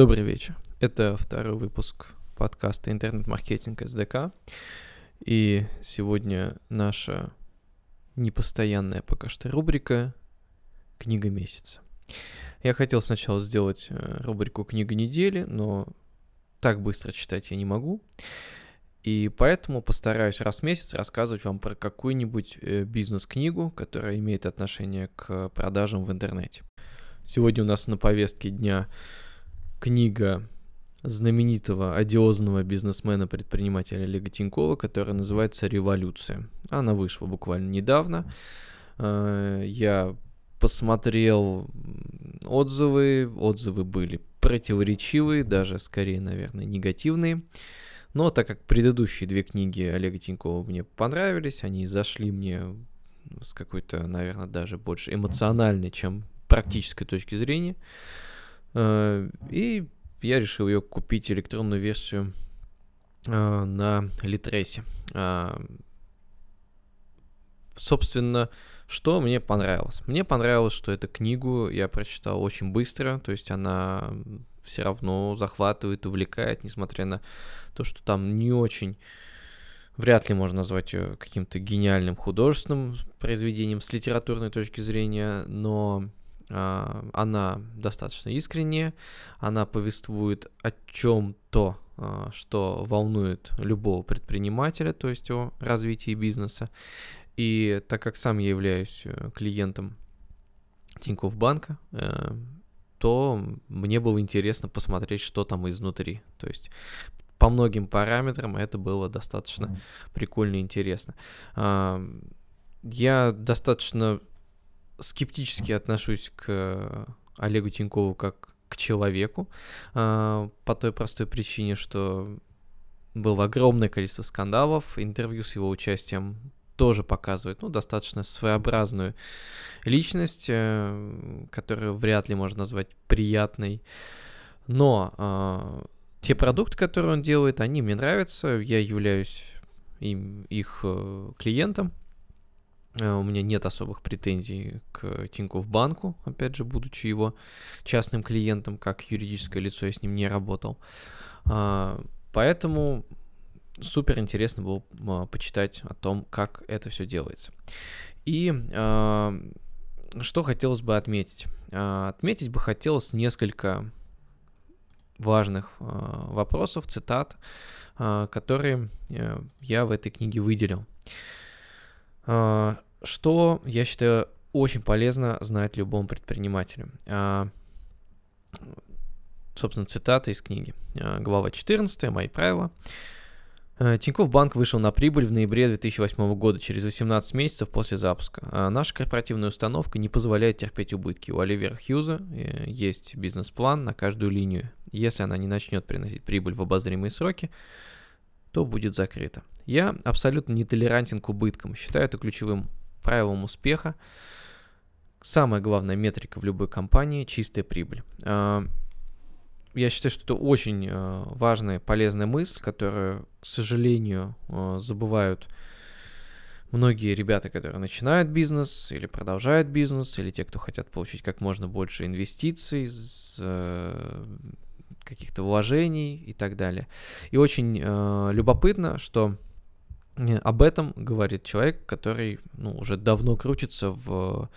Добрый вечер. Это второй выпуск подкаста «Интернет-маркетинг СДК». И сегодня наша непостоянная пока что рубрика «Книга месяца». Я хотел сначала сделать э, рубрику «Книга недели», но так быстро читать я не могу. И поэтому постараюсь раз в месяц рассказывать вам про какую-нибудь э, бизнес-книгу, которая имеет отношение к продажам в интернете. Сегодня у нас на повестке дня книга знаменитого одиозного бизнесмена-предпринимателя Олега Тинькова, которая называется «Революция». Она вышла буквально недавно. Э, я посмотрел отзывы, отзывы были противоречивые, даже скорее, наверное, негативные. Но так как предыдущие две книги Олега Тинькова мне понравились, они зашли мне с какой-то, наверное, даже больше эмоциональной, чем практической точки зрения, и я решил ее купить электронную версию э, на Литресе. Э, собственно, что мне понравилось? Мне понравилось, что эту книгу я прочитал очень быстро, то есть она все равно захватывает, увлекает, несмотря на то, что там не очень вряд ли можно назвать ее каким-то гениальным художественным произведением с литературной точки зрения, но а, она достаточно искренняя, она повествует о чем-то, а, что волнует любого предпринимателя, то есть о развитии бизнеса. И так как сам я являюсь э, клиентом Тинькофф банка, э, то мне было интересно посмотреть, что там изнутри. То есть по многим параметрам это было достаточно прикольно и интересно. А, я достаточно скептически отношусь к Олегу Тинькову как к человеку, а, по той простой причине, что было огромное количество скандалов, интервью с его участием тоже показывает, ну, достаточно своеобразную личность, э, которую вряд ли можно назвать приятной. Но э, те продукты, которые он делает, они мне нравятся, я являюсь им, их э, клиентом, Э, у меня нет особых претензий к Тинькофф банку, опять же, будучи его частным клиентом, как юридическое лицо, я с ним не работал. А, поэтому супер интересно было а, почитать о том, как это все делается. И а, что хотелось бы отметить? Отметить бы хотелось несколько важных вопросов, цитат, которые э, я в этой книге выделил. А, что, я считаю, очень полезно знать любому предпринимателю. А, собственно, цитата из книги. А, глава 14, мои правила. Тинькофф Банк вышел на прибыль в ноябре 2008 года, через 18 месяцев после запуска. Наша корпоративная установка не позволяет терпеть убытки. У Оливера Хьюза э, есть бизнес-план на каждую линию. Если она не начнет приносить прибыль в обозримые сроки, то будет закрыто. Я абсолютно не толерантен к убыткам, считаю это ключевым правилом успеха. Самая главная метрика в любой компании – чистая прибыль. А, я считаю, что это очень а, важная, полезная мысль, которую, к сожалению, а, забывают многие ребята, которые начинают бизнес или продолжают бизнес, или те, кто хотят получить как можно больше инвестиций, каких-то вложений и так далее. И очень э, любопытно, что э, об этом говорит человек, который ну, уже давно крутится в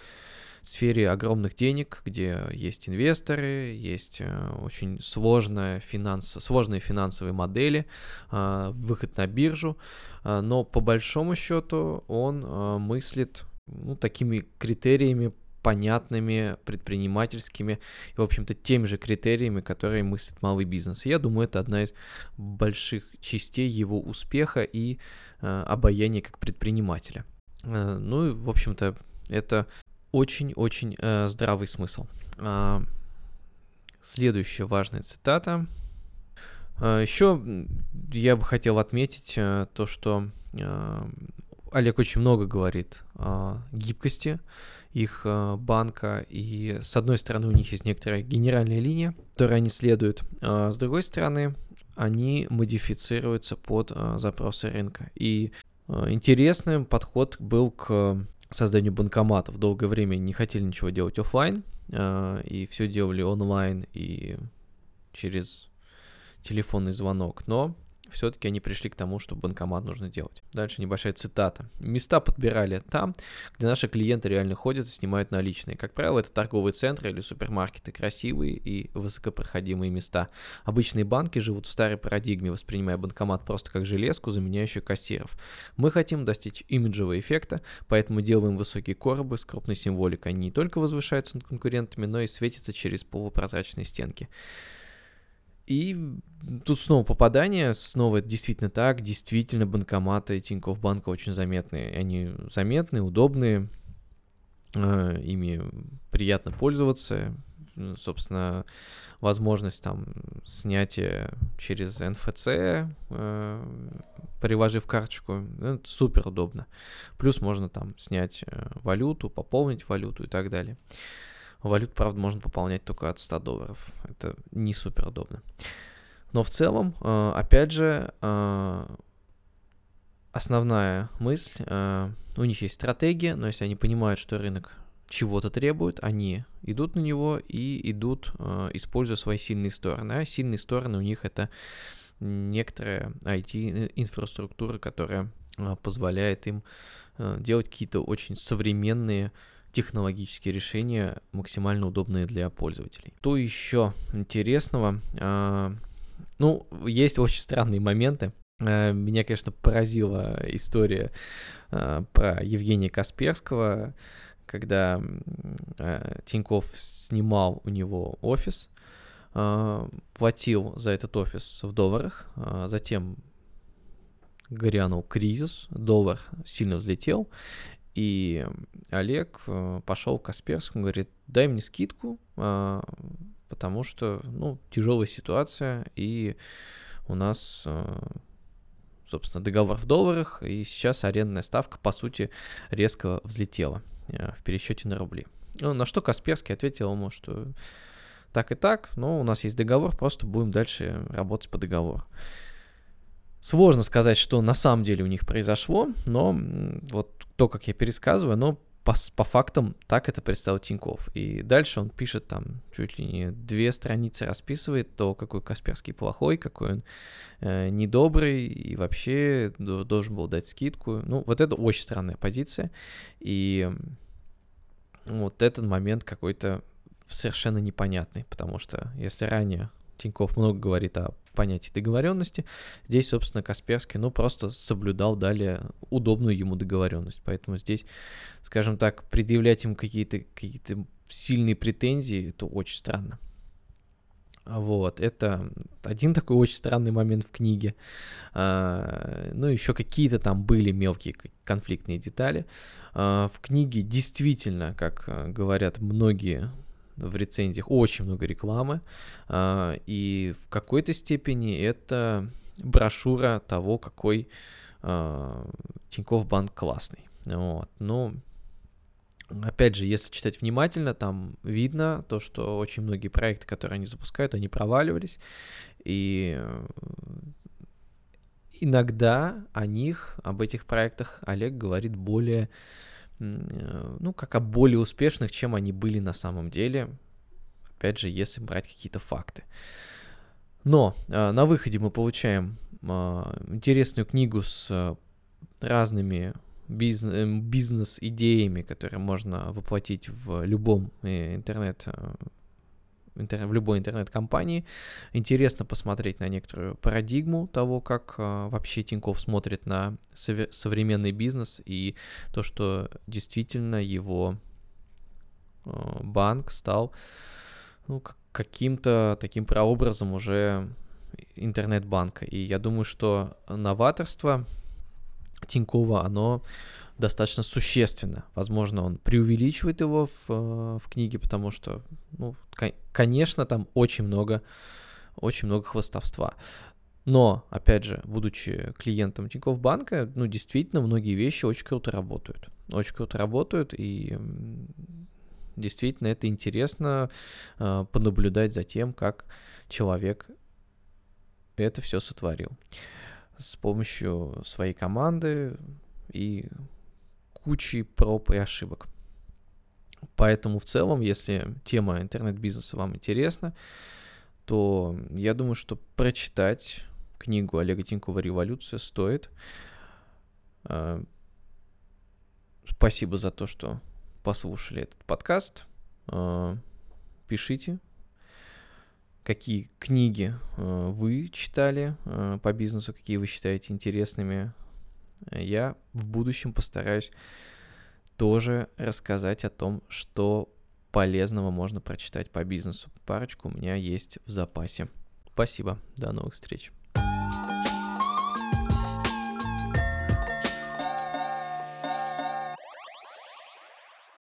сфере огромных денег, где есть инвесторы, есть э, очень сложная финанс, сложные финансовые модели, э, выход на биржу, но по большому счету он мыслит ну, такими критериями понятными, предпринимательскими и, в общем-то, теми же критериями, которые мыслит малый бизнес. И я думаю, это одна из больших частей его успеха и э, обаяния как предпринимателя. Э, ну и, в общем-то, это очень-очень э, здравый смысл. Э, следующая важная цитата. Э, еще я бы хотел отметить э, то, что э, Олег очень много говорит о гибкости их э, банка, и с одной стороны у них есть некоторая генеральная линия, которой они следуют, а с другой стороны они модифицируются под э, запросы рынка. И интересный подход был к созданию банкоматов. Долгое время не хотели ничего делать офлайн, и все делали онлайн, и через телефонный звонок, но все-таки они пришли к тому, что банкомат нужно делать. Дальше небольшая цитата. Места подбирали там, где наши клиенты реально ходят и снимают наличные. Как правило, это торговые центры или супермаркеты, красивые и высокопроходимые места. Обычные банки живут в старой парадигме, воспринимая банкомат просто как железку, заменяющую кассиров. Мы хотим достичь имиджевого эффекта, поэтому делаем высокие коробы с крупной символикой. Они не только возвышаются над конкурентами, но и светятся через полупрозрачные стенки. И тут снова попадание, снова это действительно так, действительно банкоматы Тинькофф Банка очень заметные. Они заметные, удобные, э, ими приятно пользоваться. Собственно, возможность там снятия через НФЦ, э, приложив карточку, ну, это супер удобно. Плюс можно там снять э, валюту, пополнить валюту и так далее. Валют, правда, можно пополнять только от 100 долларов. Это не супер удобно. Но в целом, э, опять же, э, основная мысль, э, у них есть стратегия, но если они понимают, что рынок чего-то требует, они идут на него и идут, используя свои сильные стороны. А сильные стороны у них это некоторая IT-инфраструктура, которая позволяет им делать какие-то очень современные технологические решения, максимально удобные для пользователей. То еще интересного? А, ну, есть очень странные моменты. А, меня, конечно, поразила история а, про Евгения Касперского, когда а, Тиньков снимал у него офис, а, платил за этот офис в долларах, затем грянул кризис, доллар сильно взлетел, и Олег э, пошел к Касперскому, говорит, дай мне скидку, а, потому что, ну, тяжелая ситуация, и у нас, э, собственно, договор в долларах, и сейчас арендная ставка, по сути, резко взлетела э, в пересчете на рубли. Ну, на что Касперский ответил ему, что так и так, но у нас есть договор, просто будем дальше работать по договору. Сложно сказать, что на самом деле у них произошло, но вот то, как я пересказываю, но по, по фактам так это представил Тиньков. И дальше он пишет там чуть ли не две страницы расписывает то, какой Касперский плохой, какой он э, недобрый и вообще должен был дать скидку. Ну, вот это очень странная позиция. И вот этот момент какой-то совершенно непонятный, потому что если ранее Тиньков много говорит о понятии договоренности. Здесь, собственно, Касперский, ну, просто соблюдал далее удобную ему договоренность. Поэтому здесь, скажем так, предъявлять ему какие-то какие сильные претензии, это очень странно. Вот, это один такой очень странный момент в книге. А, ну, еще какие-то там были мелкие конфликтные детали. А, в книге действительно, как э, говорят многие в рецензиях очень много рекламы, а, и в какой-то степени это брошюра того, какой а, Тинькофф банк классный. Вот. Ну, опять же, если читать внимательно, там видно то, что очень многие проекты, которые они запускают, они проваливались, и э, иногда о них, об этих проектах Олег говорит более ну, как о более успешных, чем они были на самом деле. Опять же, если брать какие-то факты. Но э, на выходе мы получаем э, интересную книгу с разными бизнес-идеями, которые можно воплотить в любом интернет в любой интернет-компании. Интересно посмотреть на некоторую парадигму того, как э, вообще Тиньков смотрит на сов- современный бизнес и то, что действительно его э, банк стал ну, каким-то таким прообразом уже интернет-банка. И я думаю, что новаторство Тинькова, оно достаточно существенно. Возможно, он преувеличивает его в, э, в книге, потому что, ну, конечно, там очень много, очень много хвостовства. Но, опять же, будучи клиентом Тинькофф банка, ну, действительно, многие вещи очень круто работают. Очень круто работают, и действительно это интересно э, понаблюдать за тем, как человек это все сотворил с помощью своей команды и кучей проб и ошибок. Поэтому в целом, если тема интернет-бизнеса вам интересна, то я думаю, что прочитать книгу Олега Тинькова «Революция» стоит. А, спасибо за то, что послушали этот подкаст. А, пишите, какие книги а, вы читали по бизнесу, какие вы считаете интересными. Я в будущем постараюсь тоже рассказать о том, что полезного можно прочитать по бизнесу. Парочку у меня есть в запасе. Спасибо, до новых встреч.